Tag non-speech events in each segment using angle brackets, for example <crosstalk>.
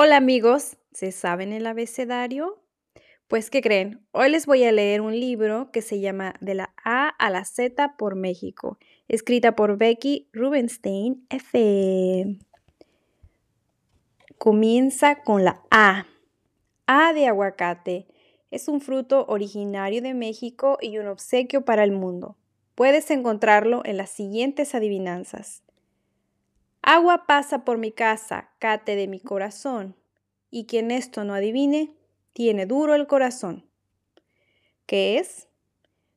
Hola amigos, ¿se saben el abecedario? Pues, ¿qué creen? Hoy les voy a leer un libro que se llama De la A a la Z por México, escrita por Becky Rubenstein F. Comienza con la A. A de aguacate. Es un fruto originario de México y un obsequio para el mundo. Puedes encontrarlo en las siguientes adivinanzas. Agua pasa por mi casa, cate de mi corazón, y quien esto no adivine, tiene duro el corazón. ¿Qué es?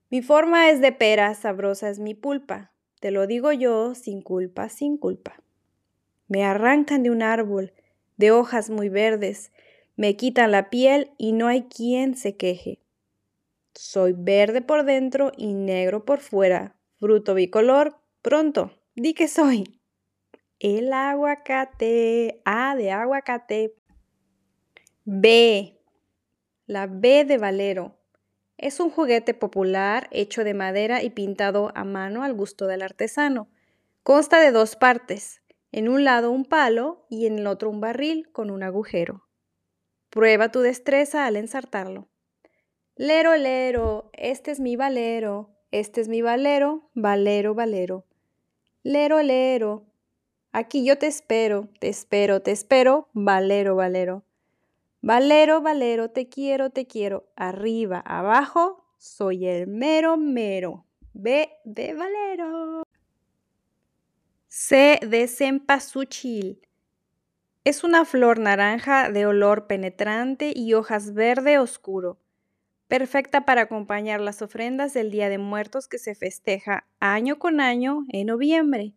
Mi forma es de pera, sabrosa es mi pulpa, te lo digo yo sin culpa, sin culpa. Me arrancan de un árbol, de hojas muy verdes, me quitan la piel y no hay quien se queje. Soy verde por dentro y negro por fuera, fruto bicolor, pronto, di que soy. El aguacate. A de aguacate. B. La B de Valero. Es un juguete popular hecho de madera y pintado a mano al gusto del artesano. Consta de dos partes. En un lado un palo y en el otro un barril con un agujero. Prueba tu destreza al ensartarlo. Lero, lero, este es mi valero, este es mi valero, valero, valero. Lero, lero, Aquí yo te espero, te espero, te espero, Valero, Valero. Valero, Valero, te quiero, te quiero. Arriba, abajo, soy el mero, mero. Ve de Valero. C de cempasúchil. Es una flor naranja de olor penetrante y hojas verde oscuro, perfecta para acompañar las ofrendas del Día de Muertos que se festeja año con año en noviembre.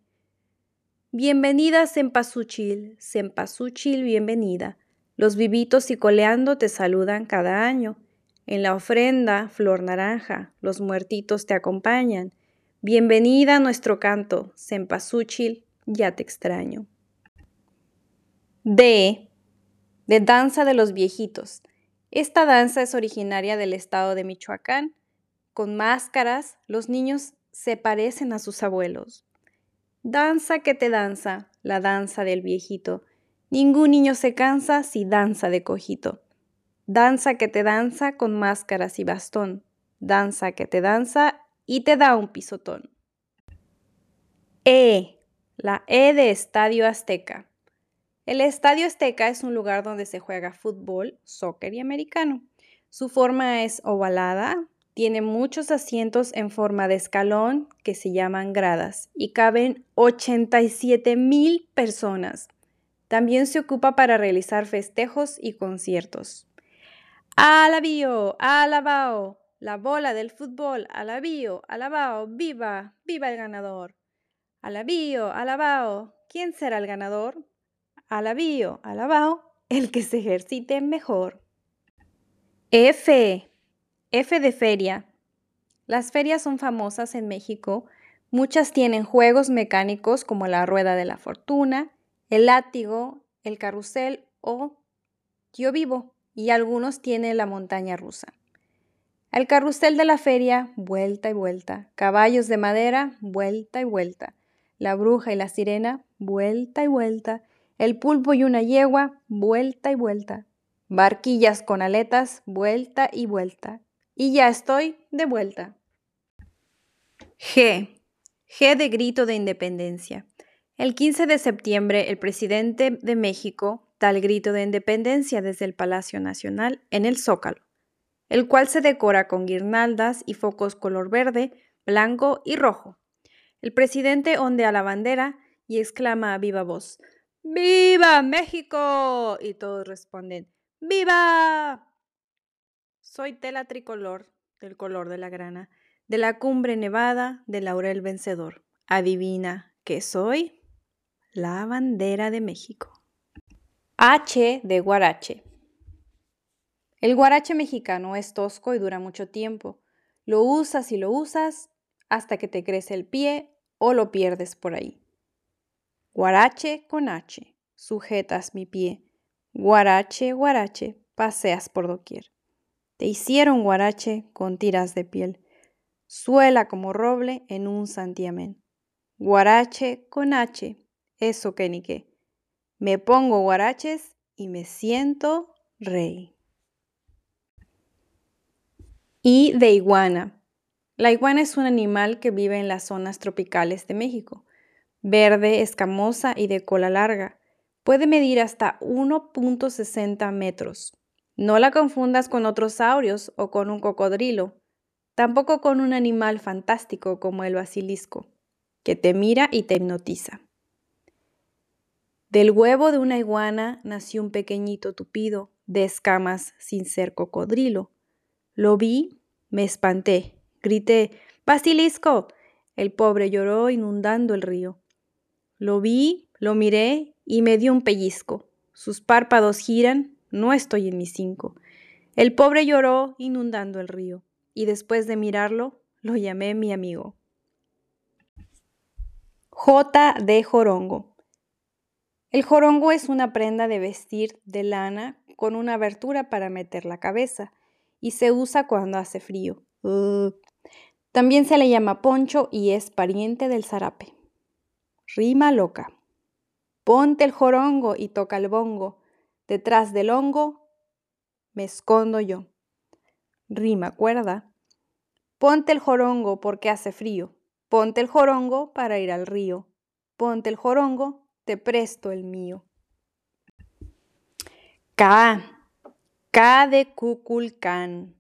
Bienvenida, Sempasuchil, Sempasuchil, bienvenida. Los vivitos y coleando te saludan cada año. En la ofrenda, flor naranja, los muertitos te acompañan. Bienvenida a nuestro canto, Sempasuchil, ya te extraño. D. De Danza de los Viejitos. Esta danza es originaria del estado de Michoacán. Con máscaras, los niños se parecen a sus abuelos. Danza que te danza, la danza del viejito. Ningún niño se cansa si danza de cojito. Danza que te danza con máscaras y bastón. Danza que te danza y te da un pisotón. E. La E de Estadio Azteca. El Estadio Azteca es un lugar donde se juega fútbol, soccer y americano. Su forma es ovalada, tiene muchos asientos en forma de escalón que se llaman gradas y caben 87 mil personas. También se ocupa para realizar festejos y conciertos. Alabío, alabao, la bola del fútbol, alabío, alabao, viva, viva el ganador. Alabío, alabao, ¿quién será el ganador? Alabío, alabao, el que se ejercite mejor. F. F de feria. Las ferias son famosas en México. Muchas tienen juegos mecánicos como la rueda de la fortuna, el látigo, el carrusel o yo vivo y algunos tienen la montaña rusa. El carrusel de la feria, vuelta y vuelta. Caballos de madera, vuelta y vuelta. La bruja y la sirena, vuelta y vuelta. El pulpo y una yegua, vuelta y vuelta. Barquillas con aletas, vuelta y vuelta. Y ya estoy de vuelta. G. G de grito de independencia. El 15 de septiembre, el presidente de México da el grito de independencia desde el Palacio Nacional en el Zócalo, el cual se decora con guirnaldas y focos color verde, blanco y rojo. El presidente ondea la bandera y exclama a viva voz, ¡Viva México! Y todos responden, ¡Viva! Soy tela tricolor, del color de la grana, de la cumbre nevada, del laurel vencedor. Adivina qué soy la bandera de México. H de guarache. El guarache mexicano es tosco y dura mucho tiempo. Lo usas y lo usas hasta que te crece el pie o lo pierdes por ahí. Guarache con H, sujetas mi pie. Guarache, guarache, paseas por doquier. Te hicieron guarache con tiras de piel, suela como roble en un santiamén. Guarache con H, eso que ni qué. Me pongo guaraches y me siento rey. Y de iguana. La iguana es un animal que vive en las zonas tropicales de México. Verde, escamosa y de cola larga. Puede medir hasta 1.60 metros. No la confundas con otros saurios o con un cocodrilo, tampoco con un animal fantástico como el basilisco, que te mira y te hipnotiza. Del huevo de una iguana nació un pequeñito tupido, de escamas sin ser cocodrilo. Lo vi, me espanté, grité, ¡Basilisco! El pobre lloró inundando el río. Lo vi, lo miré y me dio un pellizco. Sus párpados giran no estoy en mis cinco. El pobre lloró inundando el río, y después de mirarlo, lo llamé mi amigo. J de jorongo. El jorongo es una prenda de vestir de lana con una abertura para meter la cabeza y se usa cuando hace frío. También se le llama poncho y es pariente del zarape. Rima loca. Ponte el jorongo y toca el bongo. Detrás del hongo me escondo yo. Rima cuerda. Ponte el jorongo porque hace frío. Ponte el jorongo para ir al río. Ponte el jorongo, te presto el mío. K. K de Kukulcán.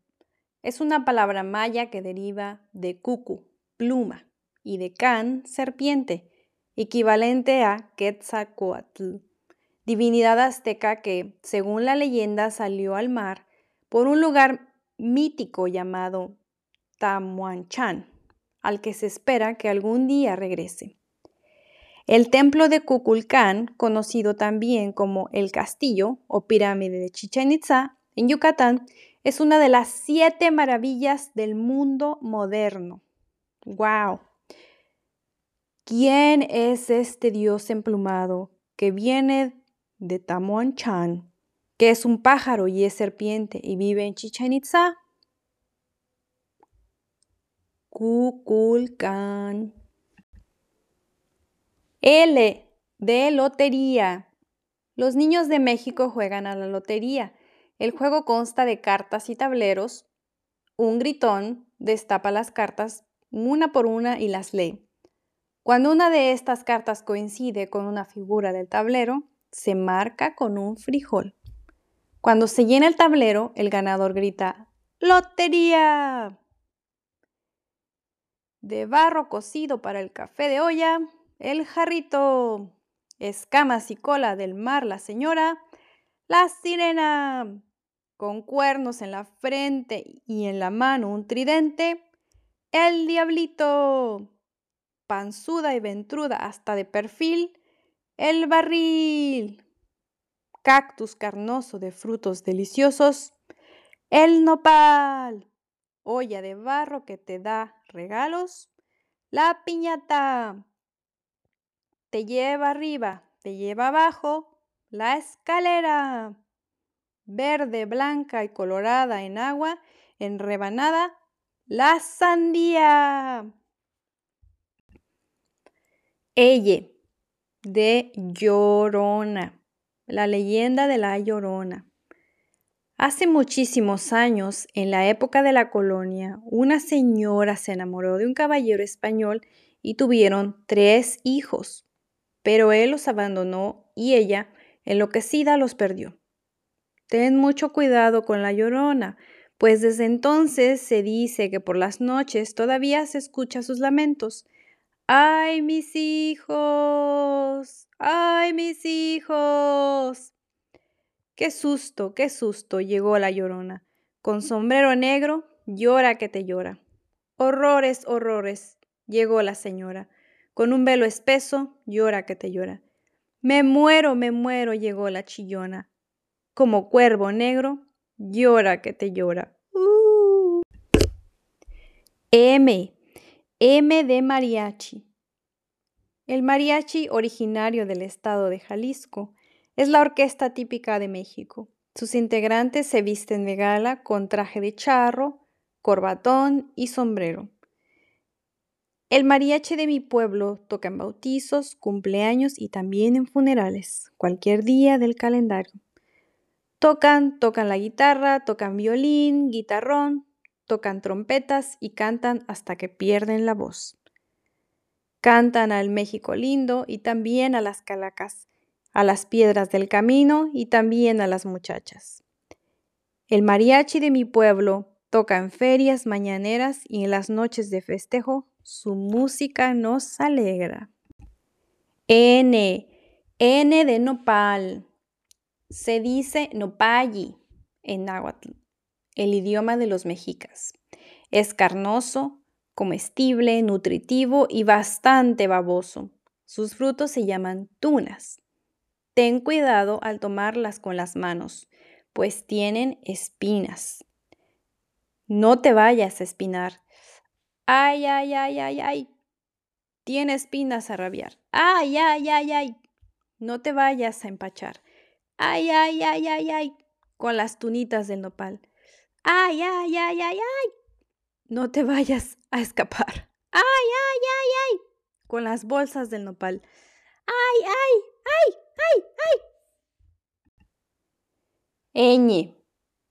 Es una palabra maya que deriva de cucu, pluma, y de can, serpiente, equivalente a Quetzalcoatl divinidad azteca que, según la leyenda, salió al mar por un lugar mítico llamado Tamuanchan, al que se espera que algún día regrese. El templo de Kukulcán, conocido también como el castillo o pirámide de Chichen Itza, en Yucatán, es una de las siete maravillas del mundo moderno. ¡Wow! ¿Quién es este dios emplumado que viene de Tamuan Chan, que es un pájaro y es serpiente y vive en Chichen Itza. Kukulkan. L de lotería. Los niños de México juegan a la lotería. El juego consta de cartas y tableros. Un gritón destapa las cartas una por una y las lee. Cuando una de estas cartas coincide con una figura del tablero, se marca con un frijol. Cuando se llena el tablero, el ganador grita ¡Lotería! De barro cocido para el café de olla, el jarrito. Escamas y cola del mar, la señora. La sirena. Con cuernos en la frente y en la mano un tridente. El diablito. Panzuda y ventruda hasta de perfil el barril, cactus carnoso de frutos deliciosos, el nopal, olla de barro que te da regalos, la piñata, te lleva arriba, te lleva abajo, la escalera, verde, blanca y colorada en agua, en rebanada, la sandía. Elle de Llorona, la leyenda de la Llorona. Hace muchísimos años, en la época de la colonia, una señora se enamoró de un caballero español y tuvieron tres hijos, pero él los abandonó y ella, enloquecida, los perdió. Ten mucho cuidado con la llorona, pues desde entonces se dice que por las noches todavía se escucha sus lamentos ¡Ay, mis hijos! ¡Ay, mis hijos! Qué susto, qué susto, llegó la llorona. Con sombrero negro, llora que te llora. Horrores, horrores, llegó la señora. Con un velo espeso, llora que te llora. Me muero, me muero, llegó la chillona. Como cuervo negro, llora que te llora. Uh. M M de mariachi. El mariachi, originario del estado de Jalisco, es la orquesta típica de México. Sus integrantes se visten de gala con traje de charro, corbatón y sombrero. El mariachi de mi pueblo toca en bautizos, cumpleaños y también en funerales, cualquier día del calendario. Tocan, tocan la guitarra, tocan violín, guitarrón, tocan trompetas y cantan hasta que pierden la voz. Cantan al México lindo y también a las calacas, a las piedras del camino y también a las muchachas. El mariachi de mi pueblo toca en ferias mañaneras y en las noches de festejo su música nos alegra. N, N de nopal. Se dice nopalli en náhuatl, el idioma de los mexicas. Es carnoso, comestible, nutritivo y bastante baboso. Sus frutos se llaman tunas. Ten cuidado al tomarlas con las manos, pues tienen espinas. No te vayas a espinar. Ay, ay, ay, ay, ay. Tiene espinas a rabiar. Ay, ay, ay, ay. No te vayas a empachar. Ay, ay, ay, ay, ay. Con las tunitas del nopal. Ay, ay, ay, ay, ay. No te vayas a escapar. ¡Ay, ay, ay, ay! Con las bolsas del nopal. ¡Ay, ay, ay, ay, ay! Ñ.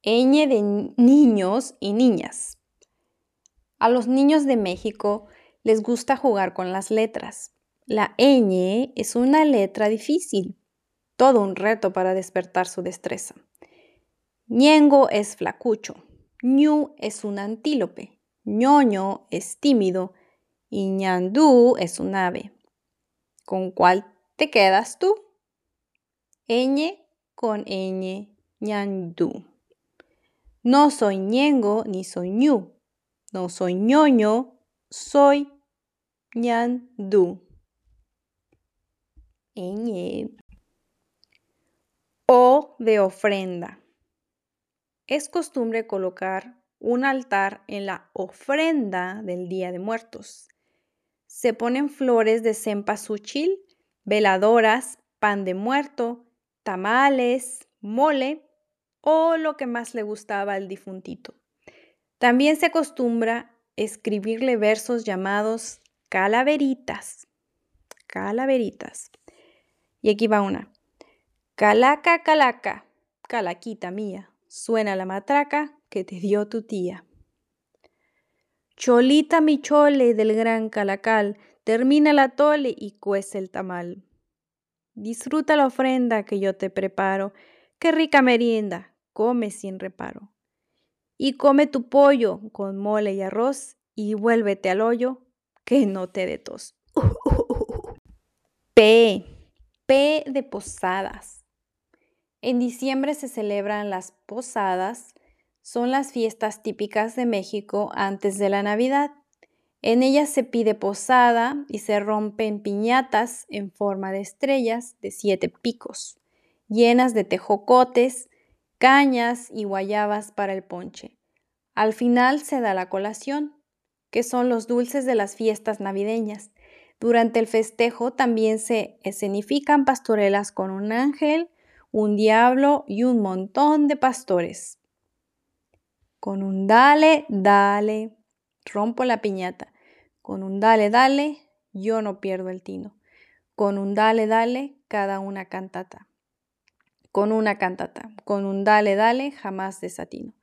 Ñ de niños y niñas. A los niños de México les gusta jugar con las letras. La ñ es una letra difícil, todo un reto para despertar su destreza. Ñengo es flacucho, ñu es un antílope, ñoño es tímido y ñandú es un ave. ¿Con cuál te quedas tú? Ñ con ñ, ñandú. No soy ñengo ni soy ñu. No soy ñoño, soy ñandú. Ñ. O de ofrenda. Es costumbre colocar un altar en la ofrenda del Día de Muertos. Se ponen flores de cempasúchil, veladoras, pan de muerto, tamales, mole o lo que más le gustaba al difuntito. También se acostumbra escribirle versos llamados calaveritas. Calaveritas. Y aquí va una. Calaca, calaca, calaquita mía, suena la matraca que te dio tu tía. Cholita mi chole del gran calacal, termina la tole y cuece el tamal. Disfruta la ofrenda que yo te preparo, qué rica merienda, come sin reparo. Y come tu pollo con mole y arroz y vuélvete al hoyo, que no te dé tos. <laughs> P. P de posadas. En diciembre se celebran las posadas, son las fiestas típicas de México antes de la Navidad. En ellas se pide posada y se rompen piñatas en forma de estrellas de siete picos, llenas de tejocotes, cañas y guayabas para el ponche. Al final se da la colación, que son los dulces de las fiestas navideñas. Durante el festejo también se escenifican pastorelas con un ángel, un diablo y un montón de pastores. Con un dale, dale, rompo la piñata. Con un dale, dale, yo no pierdo el tino. Con un dale, dale, cada una cantata. Con una cantata. Con un dale, dale, jamás desatino.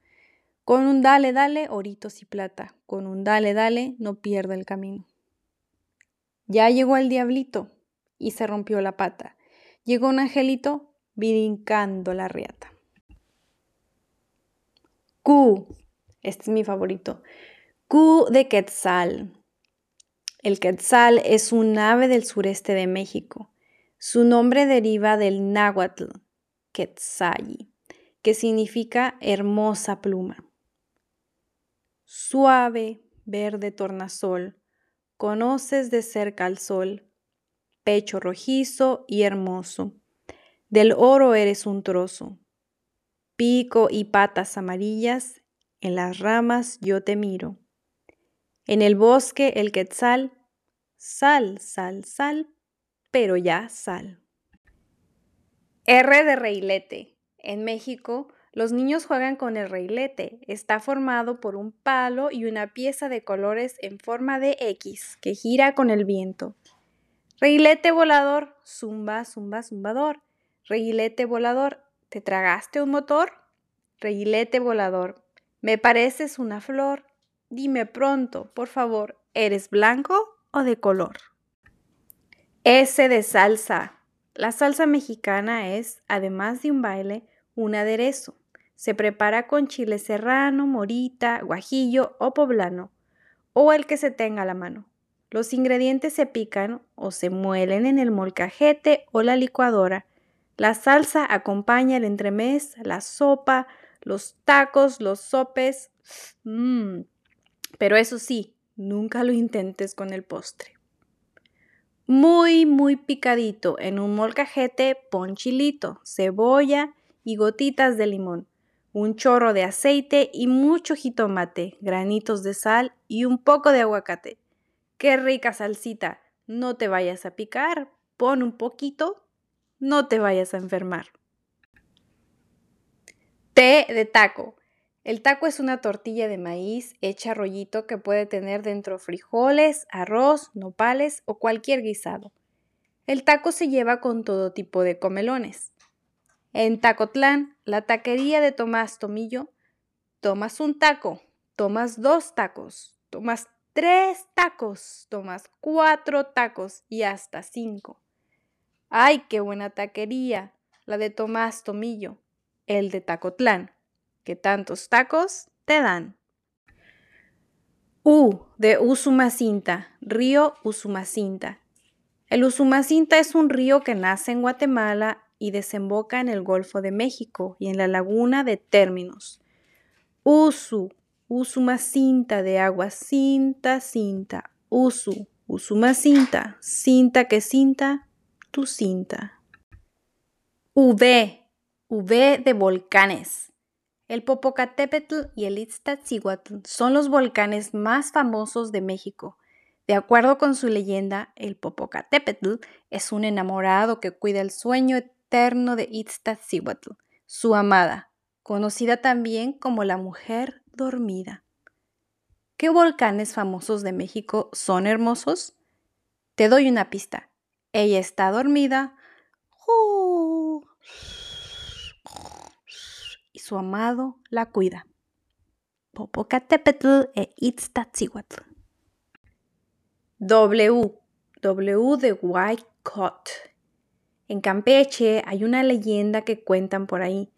Con un dale, dale, oritos y plata. Con un dale, dale, no pierdo el camino. Ya llegó el diablito y se rompió la pata. Llegó un angelito brincando la riata. Q. Este es mi favorito. Q de Quetzal. El quetzal es un ave del sureste de México. Su nombre deriva del náhuatl, quetzalli, que significa hermosa pluma. Suave, verde tornasol, conoces de cerca al sol, pecho rojizo y hermoso. Del oro eres un trozo, pico y patas amarillas, en las ramas yo te miro. En el bosque el quetzal, sal, sal, sal, pero ya sal. R de reilete. En México, los niños juegan con el reilete. Está formado por un palo y una pieza de colores en forma de X que gira con el viento. Reilete volador, zumba, zumba, zumbador. Reilete volador, ¿Te tragaste un motor? Reguilete volador, me pareces una flor. Dime pronto, por favor, ¿eres blanco o de color? S de salsa. La salsa mexicana es, además de un baile, un aderezo. Se prepara con chile serrano, morita, guajillo o poblano, o el que se tenga a la mano. Los ingredientes se pican o se muelen en el molcajete o la licuadora. La salsa acompaña el entremés, la sopa, los tacos, los sopes. Mmm. Pero eso sí, nunca lo intentes con el postre. Muy, muy picadito en un molcajete, pon chilito, cebolla y gotitas de limón, un chorro de aceite y mucho jitomate, granitos de sal y un poco de aguacate. Qué rica salsita. No te vayas a picar, pon un poquito, no te vayas a enfermar. Té de taco. El taco es una tortilla de maíz hecha rollito que puede tener dentro frijoles, arroz, nopales o cualquier guisado. El taco se lleva con todo tipo de comelones. En Tacotlán, la taquería de Tomás Tomillo, tomas un taco, tomas dos tacos, tomas tres tacos, tomas cuatro tacos y hasta cinco. ¡Ay, qué buena taquería! La de Tomás Tomillo, el de Tacotlán, que tantos tacos te dan. U de Usumacinta, río Usumacinta. El Usumacinta es un río que nace en Guatemala y desemboca en el Golfo de México y en la laguna de Términos. Usu Usuma cinta de agua, cinta, cinta. Usu, usuma cinta, cinta que cinta, tu cinta. V, V de volcanes. El Popocatépetl y el Iztaccíhuatl son los volcanes más famosos de México. De acuerdo con su leyenda, el Popocatépetl es un enamorado que cuida el sueño eterno de Iztaccíhuatl, su amada, conocida también como la mujer dormida. ¿Qué volcanes famosos de México son hermosos? Te doy una pista. Ella está dormida y su amado la cuida. Popocatépetl e Itztatzíhuatl. W. W de White Cot. En Campeche hay una leyenda que cuentan por ahí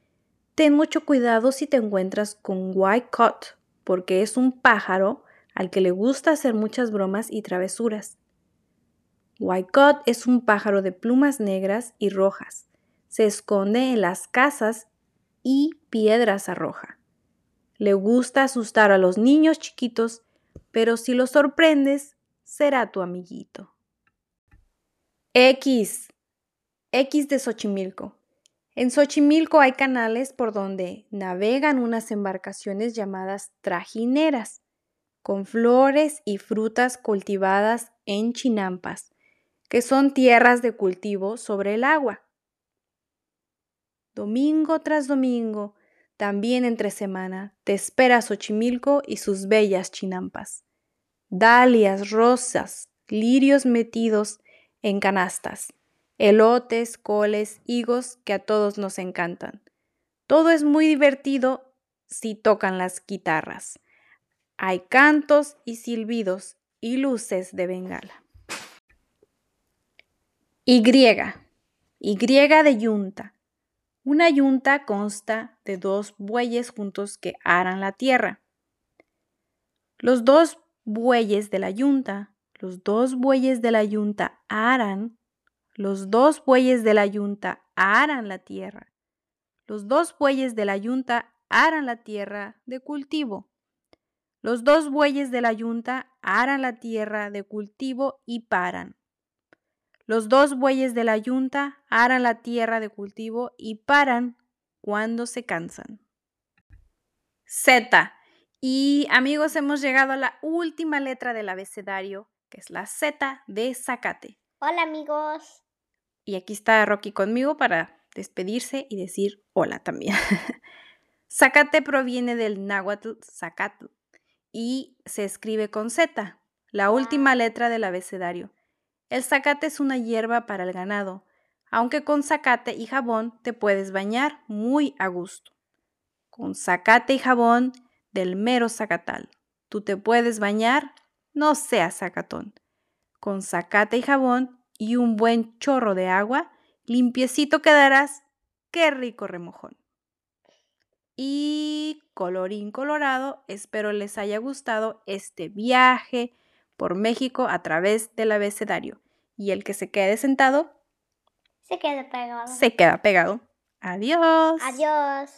Ten mucho cuidado si te encuentras con White Cot, porque es un pájaro al que le gusta hacer muchas bromas y travesuras. White Cot es un pájaro de plumas negras y rojas. Se esconde en las casas y piedras arroja. Le gusta asustar a los niños chiquitos, pero si lo sorprendes, será tu amiguito. X. X de Xochimilco. En Xochimilco hay canales por donde navegan unas embarcaciones llamadas trajineras, con flores y frutas cultivadas en chinampas, que son tierras de cultivo sobre el agua. Domingo tras domingo, también entre semana, te espera Xochimilco y sus bellas chinampas. Dalias, rosas, lirios metidos en canastas elotes, coles, higos que a todos nos encantan. Todo es muy divertido si tocan las guitarras. Hay cantos y silbidos y luces de bengala. Y. Y de yunta. Una yunta consta de dos bueyes juntos que aran la tierra. Los dos bueyes de la yunta, los dos bueyes de la yunta aran los dos bueyes de la yunta aran la tierra. Los dos bueyes de la yunta aran la tierra de cultivo. Los dos bueyes de la yunta aran la tierra de cultivo y paran. Los dos bueyes de la yunta aran la tierra de cultivo y paran cuando se cansan. Z. Y amigos, hemos llegado a la última letra del abecedario, que es la Z de zacate. Hola amigos. Y aquí está Rocky conmigo para despedirse y decir hola también. <laughs> Zacate proviene del náhuatl zacatl y se escribe con Z, la última letra del abecedario. El zacate es una hierba para el ganado. aunque con zacate y jabón te puedes bañar muy a gusto. Con zacate y jabón del mero zacatal. Tú te puedes bañar, no seas zacatón. Con zacate y jabón y un buen chorro de agua, limpiecito quedarás. ¡Qué rico remojón! Y colorín colorado, espero les haya gustado este viaje por México a través del abecedario. Y el que se quede sentado, Se queda pegado. se queda pegado. Adiós. Adiós.